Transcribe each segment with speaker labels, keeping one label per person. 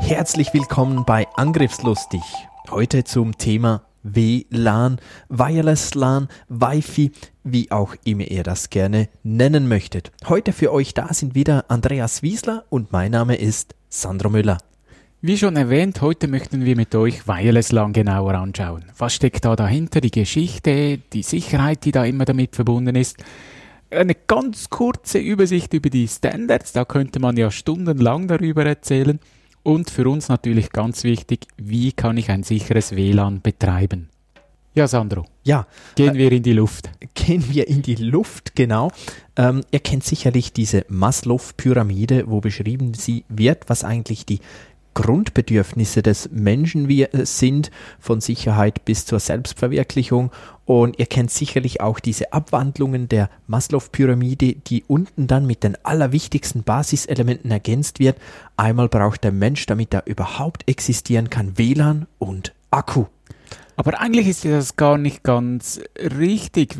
Speaker 1: Herzlich willkommen bei Angriffslustig. Heute zum Thema WLAN, Wireless LAN, Wi-Fi, wie auch immer ihr das gerne nennen möchtet. Heute für euch da sind wieder Andreas Wiesler und mein Name ist Sandro Müller.
Speaker 2: Wie schon erwähnt, heute möchten wir mit euch Wireless LAN genauer anschauen. Was steckt da dahinter? Die Geschichte, die Sicherheit, die da immer damit verbunden ist. Eine ganz kurze Übersicht über die Standards, da könnte man ja stundenlang darüber erzählen. Und für uns natürlich ganz wichtig, wie kann ich ein sicheres WLAN betreiben? Ja, Sandro.
Speaker 1: Ja.
Speaker 2: Gehen äh, wir in die Luft.
Speaker 1: Gehen wir in die Luft, genau. Ähm, ihr kennt sicherlich diese Maslow-Pyramide, wo beschrieben sie wird, was eigentlich die Grundbedürfnisse des Menschen wir sind, von Sicherheit bis zur Selbstverwirklichung. Und ihr kennt sicherlich auch diese Abwandlungen der Maslow-Pyramide, die unten dann mit den allerwichtigsten Basiselementen ergänzt wird. Einmal braucht der Mensch, damit er überhaupt existieren kann, WLAN und Akku.
Speaker 2: Aber eigentlich ist das gar nicht ganz richtig.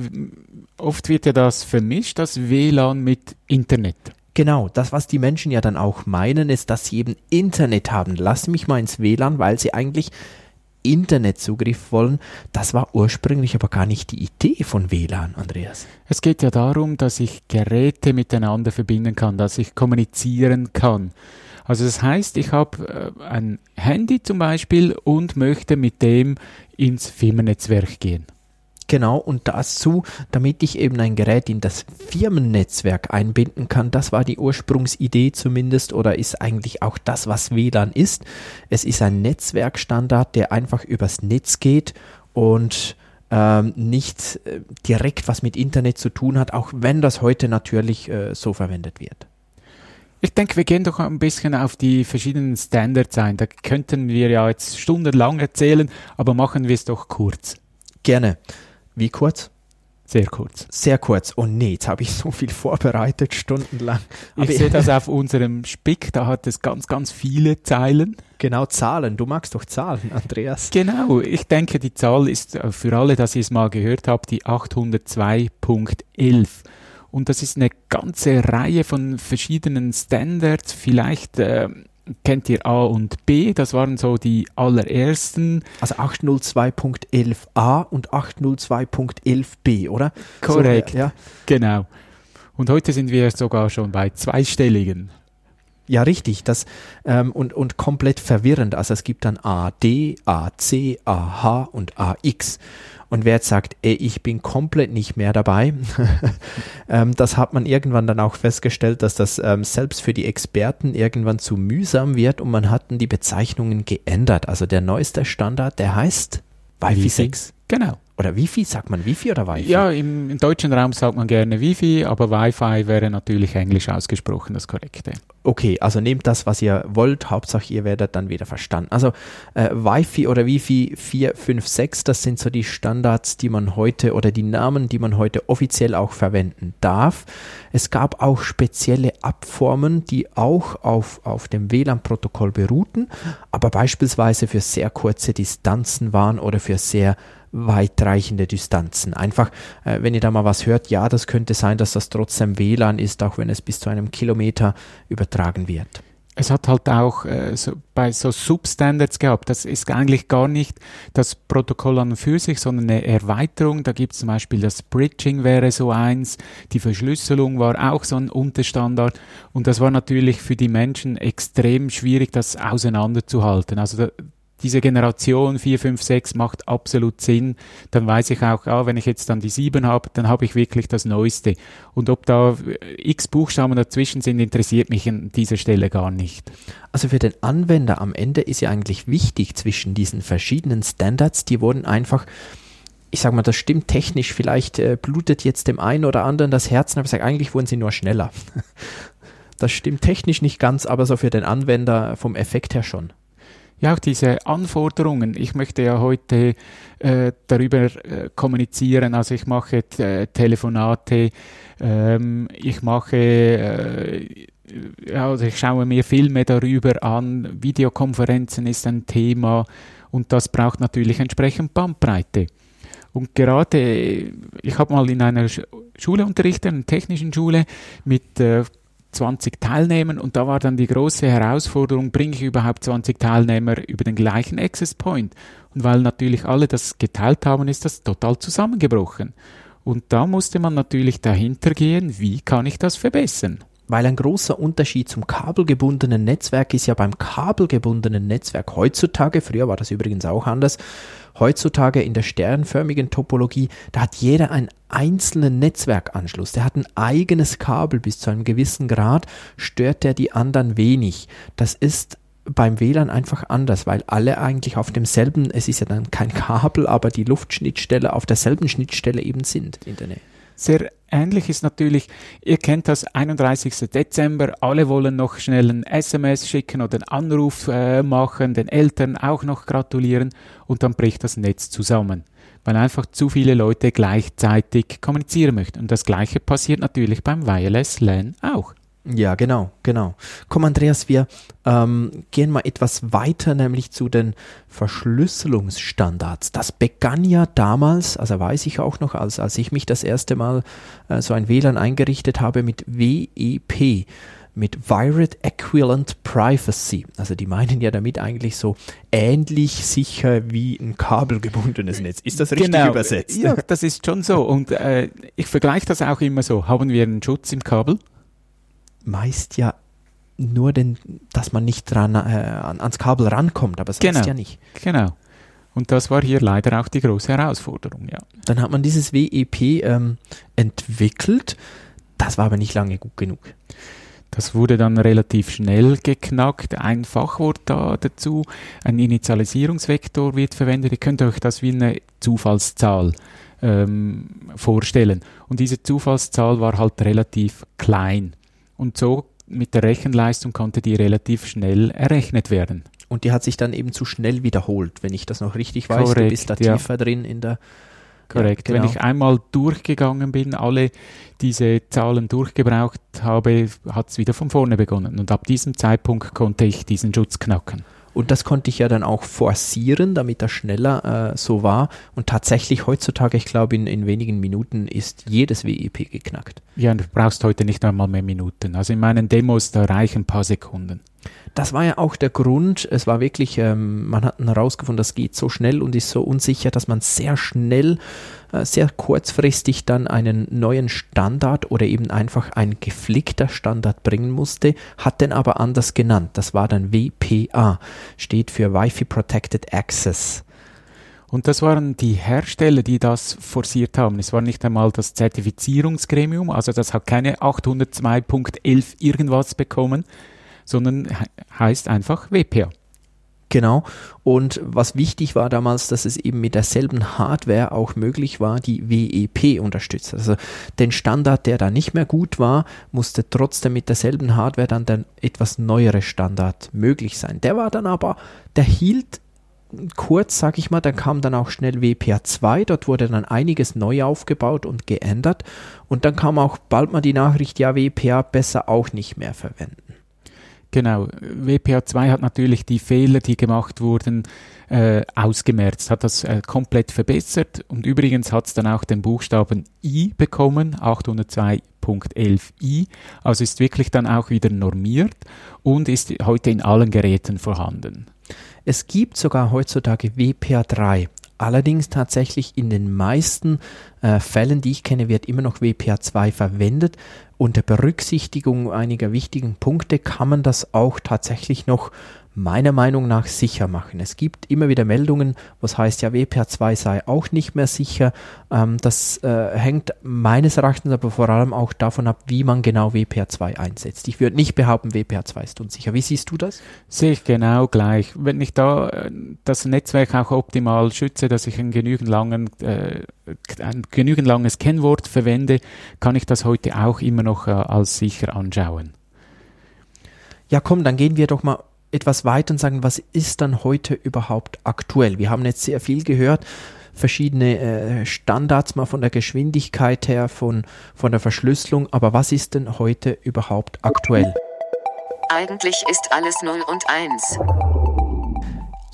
Speaker 2: Oft wird ja das vermischt, das WLAN mit Internet.
Speaker 1: Genau, das, was die Menschen ja dann auch meinen, ist, dass sie eben Internet haben. Lass mich mal ins WLAN, weil sie eigentlich Internetzugriff wollen. Das war ursprünglich aber gar nicht die Idee von WLAN, Andreas.
Speaker 2: Es geht ja darum, dass ich Geräte miteinander verbinden kann, dass ich kommunizieren kann. Also das heißt, ich habe äh, ein Handy zum Beispiel und möchte mit dem ins Firmennetzwerk gehen.
Speaker 1: Genau, und dazu, damit ich eben ein Gerät in das Firmennetzwerk einbinden kann, das war die Ursprungsidee zumindest oder ist eigentlich auch das, was WLAN ist. Es ist ein Netzwerkstandard, der einfach übers Netz geht und ähm, nicht äh, direkt was mit Internet zu tun hat, auch wenn das heute natürlich äh, so verwendet wird.
Speaker 2: Ich denke, wir gehen doch ein bisschen auf die verschiedenen Standards ein. Da könnten wir ja jetzt stundenlang erzählen, aber machen wir es doch kurz.
Speaker 1: Gerne. Wie kurz?
Speaker 2: Sehr kurz.
Speaker 1: Sehr kurz. Oh nee, jetzt habe ich so viel vorbereitet, stundenlang.
Speaker 2: Aber ich sehe das auf unserem Spick, da hat es ganz, ganz viele Zeilen.
Speaker 1: Genau, Zahlen. Du magst doch Zahlen, Andreas.
Speaker 2: Genau, ich denke, die Zahl ist äh, für alle, dass ihr es mal gehört habt, die 802.11. Und das ist eine ganze Reihe von verschiedenen Standards. Vielleicht äh, kennt ihr A und B, das waren so die allerersten.
Speaker 1: Also 802.11a und 802.11b, oder?
Speaker 2: Korrekt, so, ja. genau. Und heute sind wir sogar schon bei zweistelligen.
Speaker 1: Ja, richtig. Das, ähm, und, und komplett verwirrend. Also es gibt dann AD, AC, AH und AX. Und wer jetzt sagt, ey, ich bin komplett nicht mehr dabei, ähm, das hat man irgendwann dann auch festgestellt, dass das ähm, selbst für die Experten irgendwann zu mühsam wird und man hat dann die Bezeichnungen geändert. Also der neueste Standard, der heißt Wi-Fi 6.
Speaker 2: Genau.
Speaker 1: Oder Wifi, sagt man Wifi oder Wi-Fi?
Speaker 2: Ja, im, im, deutschen Raum sagt man gerne Wifi, aber Wi-Fi wäre natürlich englisch ausgesprochen das Korrekte.
Speaker 1: Okay, also nehmt das, was ihr wollt, Hauptsache ihr werdet dann wieder verstanden. Also äh, Wi-Fi oder Wifi 4, 5, 6, das sind so die Standards, die man heute oder die Namen, die man heute offiziell auch verwenden darf. Es gab auch spezielle Abformen, die auch auf, auf dem WLAN-Protokoll beruhten, aber beispielsweise für sehr kurze Distanzen waren oder für sehr weitreichende Distanzen. Einfach, äh, wenn ihr da mal was hört, ja, das könnte sein, dass das trotzdem WLAN ist, auch wenn es bis zu einem Kilometer übertragen wird.
Speaker 2: Es hat halt auch äh, so, bei so Substandards gehabt. Das ist eigentlich gar nicht das Protokoll an und für sich, sondern eine Erweiterung. Da gibt es zum Beispiel das Bridging wäre so eins, die Verschlüsselung war auch so ein Unterstandard. Und das war natürlich für die Menschen extrem schwierig, das auseinanderzuhalten. Also da, diese Generation 4, 5, 6 macht absolut Sinn. Dann weiß ich auch, ah, wenn ich jetzt dann die 7 habe, dann habe ich wirklich das Neueste. Und ob da äh, x Buchstaben dazwischen sind, interessiert mich an dieser Stelle gar nicht.
Speaker 1: Also für den Anwender am Ende ist ja eigentlich wichtig zwischen diesen verschiedenen Standards, die wurden einfach ich sage mal, das stimmt technisch, vielleicht äh, blutet jetzt dem einen oder anderen das Herz, aber ich sage, eigentlich wurden sie nur schneller. das stimmt technisch nicht ganz, aber so für den Anwender vom Effekt her schon.
Speaker 2: Ja, auch diese Anforderungen. Ich möchte ja heute äh, darüber äh, kommunizieren. Also ich mache äh, Telefonate, ähm, ich mache, äh, also ich schaue mir Filme darüber an. Videokonferenzen ist ein Thema und das braucht natürlich entsprechend Bandbreite. Und gerade, ich habe mal in einer Schule unterrichtet, einer technischen Schule, mit äh, 20 Teilnehmern und da war dann die große Herausforderung, bringe ich überhaupt 20 Teilnehmer über den gleichen Access Point? Und weil natürlich alle das geteilt haben, ist das total zusammengebrochen. Und da musste man natürlich dahinter gehen, wie kann ich das verbessern?
Speaker 1: Weil ein großer Unterschied zum kabelgebundenen Netzwerk ist ja beim kabelgebundenen Netzwerk heutzutage, früher war das übrigens auch anders, heutzutage in der sternförmigen Topologie, da hat jeder einen einzelnen Netzwerkanschluss. Der hat ein eigenes Kabel bis zu einem gewissen Grad, stört der die anderen wenig. Das ist beim WLAN einfach anders, weil alle eigentlich auf demselben, es ist ja dann kein Kabel, aber die Luftschnittstelle auf derselben Schnittstelle eben sind in der Nähe.
Speaker 2: Sehr ähnlich ist natürlich, ihr kennt das 31. Dezember, alle wollen noch schnell ein SMS schicken oder einen Anruf äh, machen, den Eltern auch noch gratulieren und dann bricht das Netz zusammen, weil einfach zu viele Leute gleichzeitig kommunizieren möchten. Und das gleiche passiert natürlich beim Wireless LAN auch.
Speaker 1: Ja, genau, genau. Komm, Andreas, wir ähm, gehen mal etwas weiter, nämlich zu den Verschlüsselungsstandards. Das begann ja damals, also weiß ich auch noch, als, als ich mich das erste Mal äh, so ein WLAN eingerichtet habe mit WEP, mit Wired Equivalent Privacy. Also die meinen ja damit eigentlich so ähnlich sicher wie ein kabelgebundenes Netz. Ist das richtig genau. übersetzt?
Speaker 2: Ja, das ist schon so. Und äh, ich vergleiche das auch immer so. Haben wir einen Schutz im Kabel?
Speaker 1: Meist ja nur, den, dass man nicht dran, äh, ans Kabel rankommt, aber es genau. ja nicht.
Speaker 2: Genau. Und das war hier leider auch die große Herausforderung, ja.
Speaker 1: Dann hat man dieses WEP ähm, entwickelt. Das war aber nicht lange gut genug.
Speaker 2: Das wurde dann relativ schnell geknackt. Ein Fachwort da dazu. Ein Initialisierungsvektor wird verwendet. Ihr könnt euch das wie eine Zufallszahl ähm, vorstellen. Und diese Zufallszahl war halt relativ klein. Und so mit der Rechenleistung konnte die relativ schnell errechnet werden.
Speaker 1: Und die hat sich dann eben zu schnell wiederholt, wenn ich das noch richtig weiß.
Speaker 2: Korrekt,
Speaker 1: du bist da ja. tiefer drin in der.
Speaker 2: Korrekt. Ja, genau. Wenn ich einmal durchgegangen bin, alle diese Zahlen durchgebraucht habe, hat es wieder von vorne begonnen. Und ab diesem Zeitpunkt konnte ich diesen Schutz knacken.
Speaker 1: Und das konnte ich ja dann auch forcieren, damit das schneller äh, so war. Und tatsächlich heutzutage, ich glaube, in, in wenigen Minuten ist jedes WEP geknackt.
Speaker 2: Ja, du brauchst heute nicht einmal mehr Minuten. Also in meinen Demos, da reichen ein paar Sekunden.
Speaker 1: Das war ja auch der Grund. Es war wirklich, ähm, man hat herausgefunden, das geht so schnell und ist so unsicher, dass man sehr schnell, äh, sehr kurzfristig dann einen neuen Standard oder eben einfach ein geflickter Standard bringen musste, hat den aber anders genannt. Das war dann WPA, steht für Wi-Fi Protected Access.
Speaker 2: Und das waren die Hersteller, die das forciert haben. Es war nicht einmal das Zertifizierungsgremium, also das hat keine 802.11 irgendwas bekommen, sondern heißt einfach WPA.
Speaker 1: Genau. Und was wichtig war damals, dass es eben mit derselben Hardware auch möglich war, die WEP unterstützt. Also den Standard, der da nicht mehr gut war, musste trotzdem mit derselben Hardware dann der etwas neuere Standard möglich sein. Der war dann aber, der hielt kurz, sag ich mal, dann kam dann auch schnell WPA 2, dort wurde dann einiges neu aufgebaut und geändert und dann kam auch bald mal die Nachricht, ja, WPA besser auch nicht mehr verwenden.
Speaker 2: Genau, WPA2 hat natürlich die Fehler, die gemacht wurden, äh, ausgemerzt, hat das äh, komplett verbessert und übrigens hat es dann auch den Buchstaben I bekommen, 802.11i, also ist wirklich dann auch wieder normiert und ist heute in allen Geräten vorhanden.
Speaker 1: Es gibt sogar heutzutage WPA3. Allerdings tatsächlich in den meisten äh, Fällen, die ich kenne, wird immer noch WPA2 verwendet. Unter Berücksichtigung einiger wichtigen Punkte kann man das auch tatsächlich noch meiner Meinung nach sicher machen. Es gibt immer wieder Meldungen, was heißt ja, WPA2 sei auch nicht mehr sicher. Ähm, das äh, hängt meines Erachtens aber vor allem auch davon ab, wie man genau WPA2 einsetzt. Ich würde nicht behaupten, WPA2 ist unsicher. Wie siehst du das?
Speaker 2: Sehe ich genau gleich. Wenn ich da äh, das Netzwerk auch optimal schütze, dass ich einen genügend langen, äh, ein genügend langes Kennwort verwende, kann ich das heute auch immer noch äh, als sicher anschauen.
Speaker 1: Ja, komm, dann gehen wir doch mal etwas weiter und sagen, was ist dann heute überhaupt aktuell? Wir haben jetzt sehr viel gehört, verschiedene äh, Standards mal von der Geschwindigkeit her, von, von der Verschlüsselung, aber was ist denn heute überhaupt aktuell?
Speaker 3: Eigentlich ist alles 0 und 1.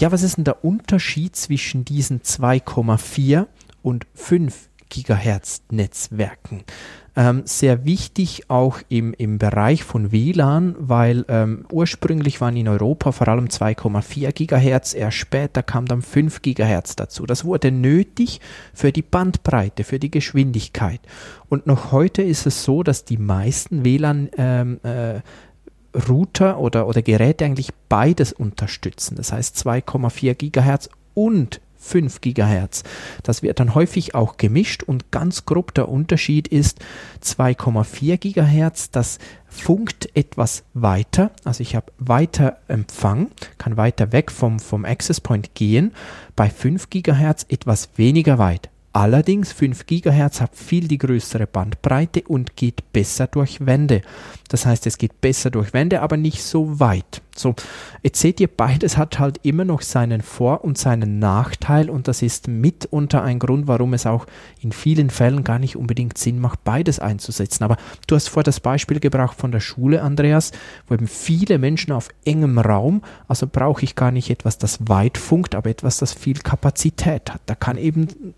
Speaker 1: Ja, was ist denn der Unterschied zwischen diesen 2,4 und 5 Gigahertz Netzwerken? Ähm, sehr wichtig auch im, im Bereich von WLAN, weil ähm, ursprünglich waren in Europa vor allem 2,4 Gigahertz, erst später kam dann 5 Gigahertz dazu. Das wurde nötig für die Bandbreite, für die Geschwindigkeit. Und noch heute ist es so, dass die meisten WLAN ähm, äh, Router oder, oder Geräte eigentlich beides unterstützen. Das heißt 2,4 Gigahertz und 5 Gigahertz. Das wird dann häufig auch gemischt und ganz grob der Unterschied ist 2,4 Gigahertz, das funkt etwas weiter, also ich habe weiter Empfang, kann weiter weg vom, vom Access Point gehen, bei 5 Gigahertz etwas weniger weit. Allerdings 5 GHz hat viel die größere Bandbreite und geht besser durch Wände. Das heißt, es geht besser durch Wände, aber nicht so weit. So, jetzt seht ihr, beides hat halt immer noch seinen Vor- und seinen Nachteil und das ist mitunter ein Grund, warum es auch in vielen Fällen gar nicht unbedingt Sinn macht, beides einzusetzen. Aber du hast vor das Beispiel gebracht von der Schule, Andreas, wo eben viele Menschen auf engem Raum, also brauche ich gar nicht etwas, das weit funkt, aber etwas, das viel Kapazität hat. Da kann eben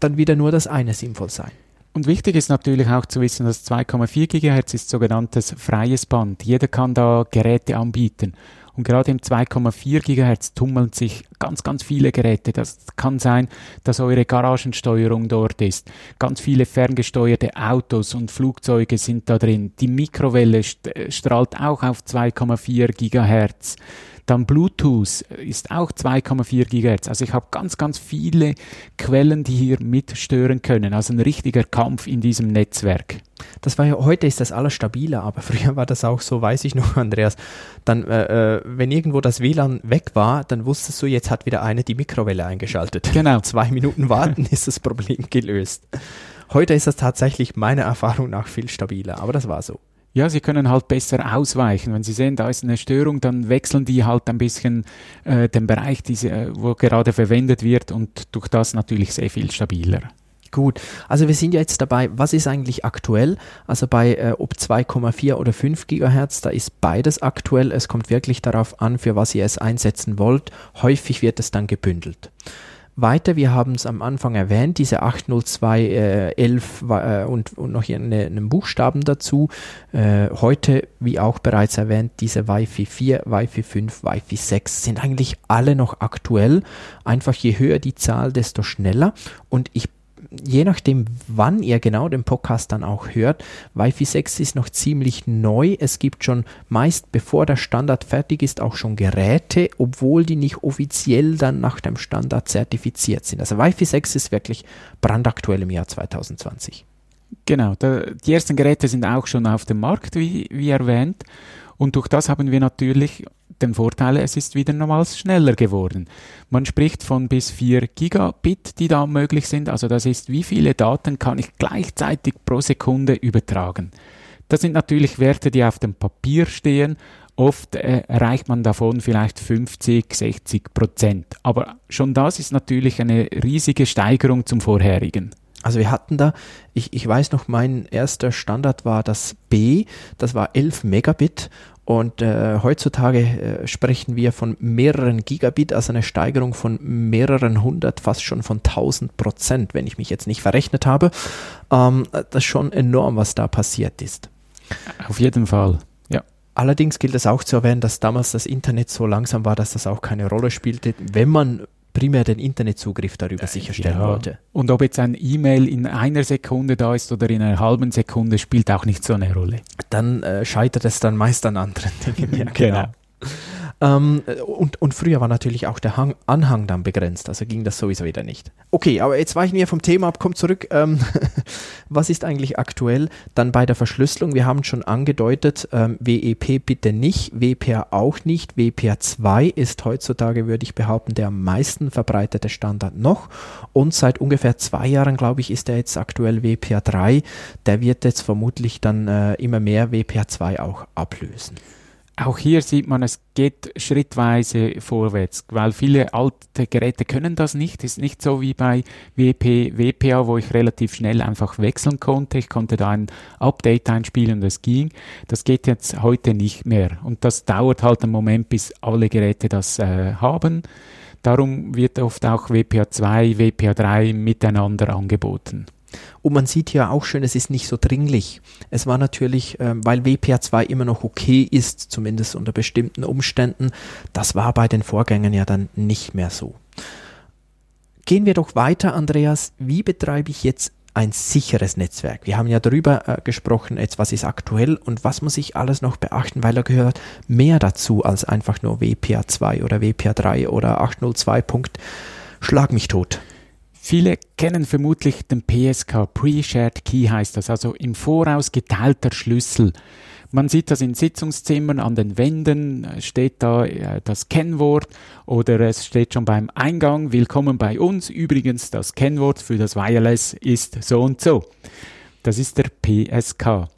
Speaker 1: dann wieder nur das eine sinnvoll sein.
Speaker 2: Und wichtig ist natürlich auch zu wissen, dass 2,4 GHz ist sogenanntes freies Band. Jeder kann da Geräte anbieten. Und gerade im 2,4 GHz tummeln sich ganz, ganz viele Geräte. Das kann sein, dass eure Garagensteuerung dort ist. Ganz viele ferngesteuerte Autos und Flugzeuge sind da drin. Die Mikrowelle strahlt auch auf 2,4 GHz. Dann Bluetooth ist auch 2,4 GHz. Also ich habe ganz, ganz viele Quellen, die hier mitstören können. Also ein richtiger Kampf in diesem Netzwerk.
Speaker 1: Das war ja, heute ist das alles stabiler, aber früher war das auch so, weiß ich noch, Andreas. Dann, äh, äh wenn irgendwo das WLAN weg war, dann wusstest du, jetzt hat wieder eine die Mikrowelle eingeschaltet.
Speaker 2: Genau.
Speaker 1: Zwei Minuten warten ist das Problem gelöst. Heute ist das tatsächlich meiner Erfahrung nach viel stabiler, aber das war so.
Speaker 2: Ja, sie können halt besser ausweichen. Wenn sie sehen, da ist eine Störung, dann wechseln die halt ein bisschen äh, den Bereich, diese, äh, wo gerade verwendet wird und durch das natürlich sehr viel stabiler.
Speaker 1: Gut, also wir sind ja jetzt dabei, was ist eigentlich aktuell? Also bei äh, ob 2,4 oder 5 Gigahertz, da ist beides aktuell. Es kommt wirklich darauf an, für was ihr es einsetzen wollt. Häufig wird es dann gebündelt. Weiter, wir haben es am Anfang erwähnt, diese 80211 äh, äh, und, und noch eine, einen Buchstaben dazu. Äh, heute, wie auch bereits erwähnt, diese Wi-Fi 4, Wi-Fi 5, Wi-Fi 6 sind eigentlich alle noch aktuell. Einfach je höher die Zahl, desto schneller. Und ich je nachdem, wann ihr genau den Podcast dann auch hört, Wi-Fi 6 ist noch ziemlich neu. Es gibt schon meist, bevor der Standard fertig ist, auch schon Geräte, obwohl die nicht offiziell dann nach dem Standard zertifiziert sind. Also Wi-Fi 6 ist wirklich brandaktuell im Jahr 2020.
Speaker 2: Genau, da, die ersten Geräte sind auch schon auf dem Markt, wie, wie erwähnt. Und durch das haben wir natürlich den Vorteil, es ist wieder nochmals schneller geworden. Man spricht von bis 4 Gigabit, die da möglich sind. Also das ist, wie viele Daten kann ich gleichzeitig pro Sekunde übertragen. Das sind natürlich Werte, die auf dem Papier stehen. Oft äh, erreicht man davon vielleicht 50, 60 Prozent. Aber schon das ist natürlich eine riesige Steigerung zum vorherigen.
Speaker 1: Also wir hatten da, ich, ich weiß noch, mein erster Standard war das B, das war 11 Megabit und äh, heutzutage äh, sprechen wir von mehreren Gigabit, also eine Steigerung von mehreren hundert, fast schon von 1000 Prozent, wenn ich mich jetzt nicht verrechnet habe. Ähm, das ist schon enorm, was da passiert ist.
Speaker 2: Auf jeden Fall. Ja.
Speaker 1: Allerdings gilt es auch zu erwähnen, dass damals das Internet so langsam war, dass das auch keine Rolle spielte. Wenn man primär den Internetzugriff darüber äh, sicherstellen ja. wollte.
Speaker 2: Und ob jetzt ein E-Mail in einer Sekunde da ist oder in einer halben Sekunde, spielt auch nicht so eine Rolle.
Speaker 1: Dann äh, scheitert es dann meist an anderen Dingen.
Speaker 2: ja, genau. genau.
Speaker 1: Ähm, und, und früher war natürlich auch der Hang, Anhang dann begrenzt, also ging das sowieso wieder nicht. Okay, aber jetzt weichen wir vom Thema ab, kommt zurück. Ähm, was ist eigentlich aktuell dann bei der Verschlüsselung? Wir haben schon angedeutet, ähm, WEP bitte nicht, WPA auch nicht. WPA 2 ist heutzutage, würde ich behaupten, der am meisten verbreitete Standard noch. Und seit ungefähr zwei Jahren, glaube ich, ist er jetzt aktuell WPA 3. Der wird jetzt vermutlich dann äh, immer mehr WPA 2 auch ablösen.
Speaker 2: Auch hier sieht man, es geht schrittweise vorwärts, weil viele alte Geräte können das nicht. Ist nicht so wie bei WP, WPA, wo ich relativ schnell einfach wechseln konnte. Ich konnte da ein Update einspielen und es ging. Das geht jetzt heute nicht mehr. Und das dauert halt einen Moment, bis alle Geräte das äh, haben. Darum wird oft auch WPA 2, WPA 3 miteinander angeboten.
Speaker 1: Und man sieht ja auch schön, es ist nicht so dringlich. Es war natürlich, äh, weil WPA2 immer noch okay ist, zumindest unter bestimmten Umständen, das war bei den Vorgängern ja dann nicht mehr so. Gehen wir doch weiter, Andreas. Wie betreibe ich jetzt ein sicheres Netzwerk? Wir haben ja darüber äh, gesprochen, jetzt was ist aktuell und was muss ich alles noch beachten, weil da gehört mehr dazu als einfach nur WPA2 oder WPA3 oder 802. Schlag mich tot.
Speaker 2: Viele kennen vermutlich den PSK, Pre-Shared Key heißt das, also im Voraus geteilter Schlüssel. Man sieht das in Sitzungszimmern an den Wänden, steht da äh, das Kennwort oder es steht schon beim Eingang, willkommen bei uns. Übrigens, das Kennwort für das Wireless ist so und so. Das ist der PSK.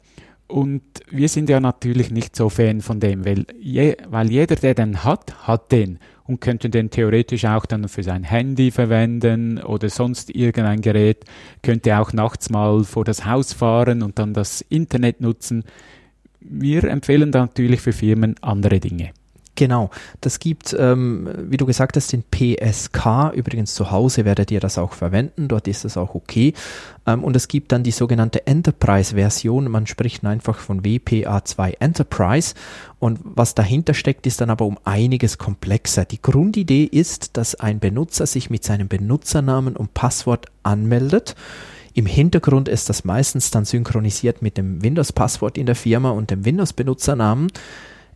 Speaker 2: Und wir sind ja natürlich nicht so Fan von dem, weil, je, weil jeder, der den hat, hat den und könnte den theoretisch auch dann für sein Handy verwenden oder sonst irgendein Gerät, könnte auch nachts mal vor das Haus fahren und dann das Internet nutzen. Wir empfehlen da natürlich für Firmen andere Dinge.
Speaker 1: Genau, das gibt, ähm, wie du gesagt hast, den PSK. Übrigens zu Hause werdet ihr das auch verwenden, dort ist das auch okay. Ähm, und es gibt dann die sogenannte Enterprise-Version. Man spricht einfach von WPA2 Enterprise. Und was dahinter steckt, ist dann aber um einiges komplexer. Die Grundidee ist, dass ein Benutzer sich mit seinem Benutzernamen und Passwort anmeldet. Im Hintergrund ist das meistens dann synchronisiert mit dem Windows-Passwort in der Firma und dem Windows-Benutzernamen.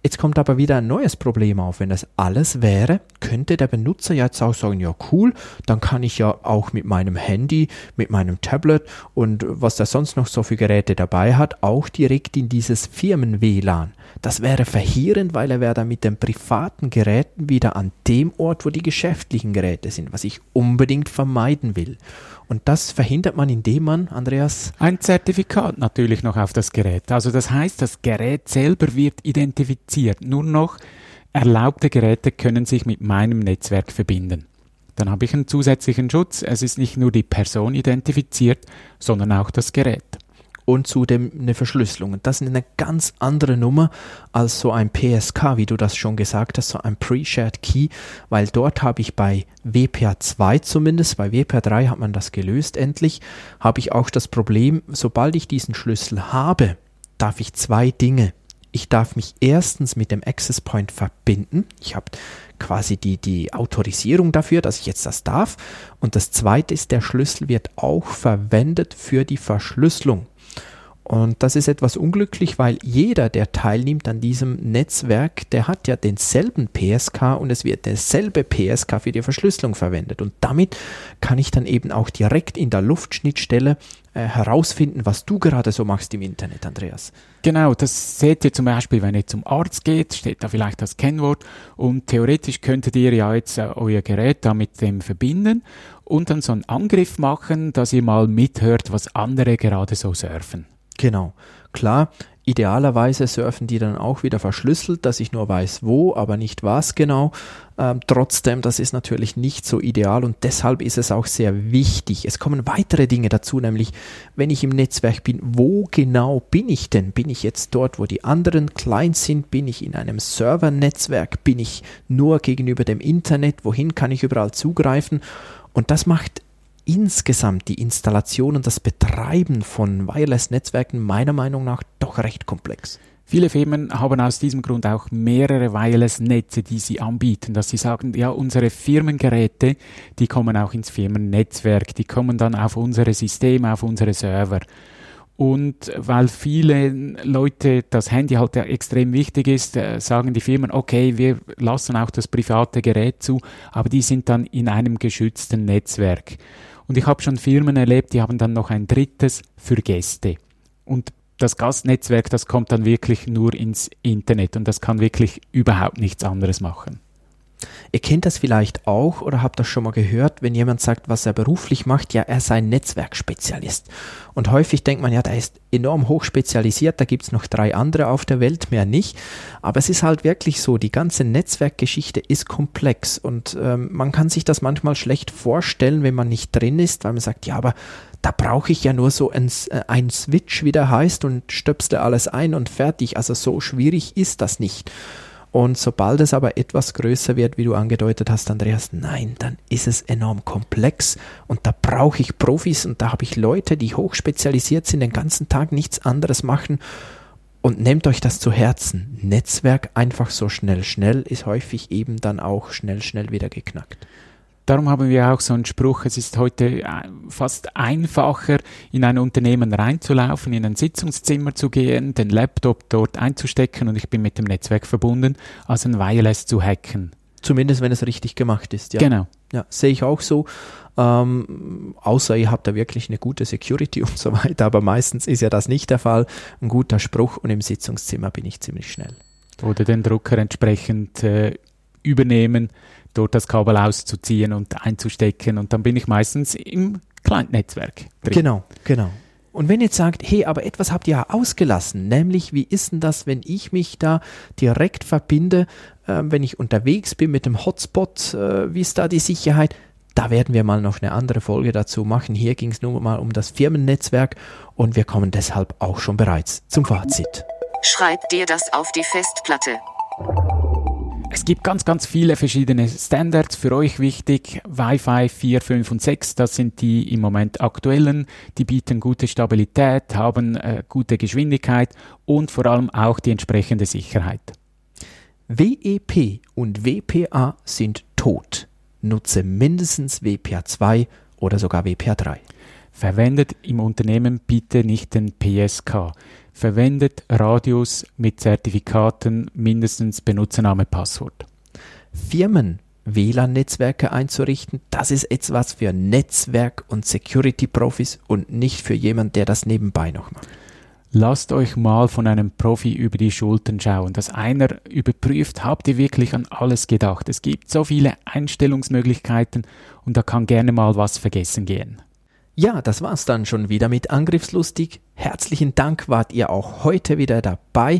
Speaker 1: Jetzt kommt aber wieder ein neues Problem auf. Wenn das alles wäre, könnte der Benutzer jetzt auch sagen, ja cool, dann kann ich ja auch mit meinem Handy, mit meinem Tablet und was der sonst noch so für Geräte dabei hat, auch direkt in dieses Firmen-WLAN. Das wäre verheerend, weil er wäre dann mit den privaten Geräten wieder an dem Ort, wo die geschäftlichen Geräte sind, was ich unbedingt vermeiden will. Und das verhindert man, indem man, Andreas.
Speaker 2: Ein Zertifikat natürlich noch auf das Gerät. Also das heißt, das Gerät selber wird identifiziert. Nur noch erlaubte Geräte können sich mit meinem Netzwerk verbinden. Dann habe ich einen zusätzlichen Schutz. Es ist nicht nur die Person identifiziert, sondern auch das Gerät
Speaker 1: und zudem eine Verschlüsselung. Das ist eine ganz andere Nummer als so ein PSK, wie du das schon gesagt hast, so ein Pre-Shared Key, weil dort habe ich bei WPA2 zumindest, bei WPA3 hat man das gelöst endlich, habe ich auch das Problem, sobald ich diesen Schlüssel habe, darf ich zwei Dinge. Ich darf mich erstens mit dem Access Point verbinden. Ich habe quasi die, die Autorisierung dafür, dass ich jetzt das darf. Und das zweite ist, der Schlüssel wird auch verwendet für die Verschlüsselung. Und das ist etwas unglücklich, weil jeder, der teilnimmt an diesem Netzwerk, der hat ja denselben PSK und es wird derselbe PSK für die Verschlüsselung verwendet. Und damit kann ich dann eben auch direkt in der Luftschnittstelle äh, herausfinden, was du gerade so machst im Internet, Andreas.
Speaker 2: Genau, das seht ihr zum Beispiel, wenn ihr zum Arzt geht, steht da vielleicht das Kennwort und theoretisch könntet ihr ja jetzt äh, euer Gerät da mit dem verbinden und dann so einen Angriff machen, dass ihr mal mithört, was andere gerade so surfen.
Speaker 1: Genau. Klar, idealerweise surfen die dann auch wieder verschlüsselt, dass ich nur weiß, wo, aber nicht was genau. Ähm, trotzdem, das ist natürlich nicht so ideal und deshalb ist es auch sehr wichtig. Es kommen weitere Dinge dazu, nämlich wenn ich im Netzwerk bin, wo genau bin ich denn? Bin ich jetzt dort, wo die anderen Clients sind? Bin ich in einem Servernetzwerk? Bin ich nur gegenüber dem Internet? Wohin kann ich überall zugreifen? Und das macht insgesamt die Installation und das Betreiben von Wireless-Netzwerken meiner Meinung nach doch recht komplex.
Speaker 2: Viele Firmen haben aus diesem Grund auch mehrere Wireless-Netze, die sie anbieten, dass sie sagen, ja, unsere Firmengeräte, die kommen auch ins Firmennetzwerk, die kommen dann auf unsere Systeme, auf unsere Server. Und weil viele Leute das Handy halt extrem wichtig ist, äh, sagen die Firmen, okay, wir lassen auch das private Gerät zu, aber die sind dann in einem geschützten Netzwerk. Und ich habe schon Firmen erlebt, die haben dann noch ein drittes für Gäste. Und das Gastnetzwerk, das kommt dann wirklich nur ins Internet und das kann wirklich überhaupt nichts anderes machen.
Speaker 1: Ihr kennt das vielleicht auch oder habt das schon mal gehört, wenn jemand sagt, was er beruflich macht, ja, er sei Netzwerkspezialist. Und häufig denkt man, ja, der ist enorm hoch spezialisiert, da gibt's noch drei andere auf der Welt, mehr nicht. Aber es ist halt wirklich so, die ganze Netzwerkgeschichte ist komplex und ähm, man kann sich das manchmal schlecht vorstellen, wenn man nicht drin ist, weil man sagt, ja, aber da brauche ich ja nur so ein, äh, ein Switch, wie der heißt, und stöpste alles ein und fertig. Also so schwierig ist das nicht. Und sobald es aber etwas größer wird, wie du angedeutet hast, Andreas, nein, dann ist es enorm komplex und da brauche ich Profis und da habe ich Leute, die hochspezialisiert sind, den ganzen Tag nichts anderes machen. Und nehmt euch das zu Herzen. Netzwerk einfach so schnell, schnell ist häufig eben dann auch schnell, schnell wieder geknackt.
Speaker 2: Darum haben wir auch so einen Spruch, es ist heute äh, fast einfacher, in ein Unternehmen reinzulaufen, in ein Sitzungszimmer zu gehen, den Laptop dort einzustecken und ich bin mit dem Netzwerk verbunden, als ein Wireless zu hacken.
Speaker 1: Zumindest wenn es richtig gemacht ist,
Speaker 2: ja. Genau.
Speaker 1: Ja, sehe ich auch so. Ähm, außer ihr habt da wirklich eine gute Security und so weiter, aber meistens ist ja das nicht der Fall. Ein guter Spruch und im Sitzungszimmer bin ich ziemlich schnell.
Speaker 2: Oder den Drucker entsprechend äh, übernehmen dort das Kabel auszuziehen und einzustecken und dann bin ich meistens im Client-Netzwerk
Speaker 1: drin. Genau, genau. Und wenn ihr jetzt sagt, hey, aber etwas habt ihr ausgelassen, nämlich wie ist denn das, wenn ich mich da direkt verbinde, äh, wenn ich unterwegs bin mit dem Hotspot, äh, wie ist da die Sicherheit? Da werden wir mal noch eine andere Folge dazu machen. Hier ging es nur mal um das Firmennetzwerk und wir kommen deshalb auch schon bereits zum Fazit.
Speaker 3: Schreib dir das auf die Festplatte.
Speaker 2: Es gibt ganz, ganz viele verschiedene Standards für euch wichtig. Wi-Fi 4, 5 und 6, das sind die im Moment aktuellen. Die bieten gute Stabilität, haben äh, gute Geschwindigkeit und vor allem auch die entsprechende Sicherheit.
Speaker 1: WEP und WPA sind tot. Nutze mindestens WPA 2 oder sogar WPA 3.
Speaker 2: Verwendet im Unternehmen bitte nicht den PSK verwendet Radius mit Zertifikaten mindestens Benutzername, Passwort.
Speaker 1: Firmen WLAN-Netzwerke einzurichten, das ist etwas für Netzwerk- und Security-Profis und nicht für jemanden, der das nebenbei noch macht.
Speaker 2: Lasst euch mal von einem Profi über die Schultern schauen, dass einer überprüft, habt ihr wirklich an alles gedacht. Es gibt so viele Einstellungsmöglichkeiten und da kann gerne mal was vergessen gehen.
Speaker 1: Ja, das war's dann schon wieder mit Angriffslustig. Herzlichen Dank, wart ihr auch heute wieder dabei.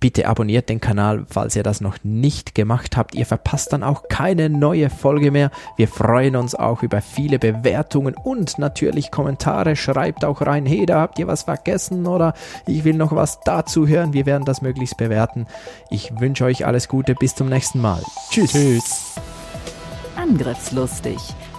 Speaker 1: Bitte abonniert den Kanal, falls ihr das noch nicht gemacht habt. Ihr verpasst dann auch keine neue Folge mehr. Wir freuen uns auch über viele Bewertungen und natürlich Kommentare. Schreibt auch rein, hey, da habt ihr was vergessen oder ich will noch was dazu hören. Wir werden das möglichst bewerten. Ich wünsche euch alles Gute. Bis zum nächsten Mal. Tschüss. Tschüss.
Speaker 4: Angriffslustig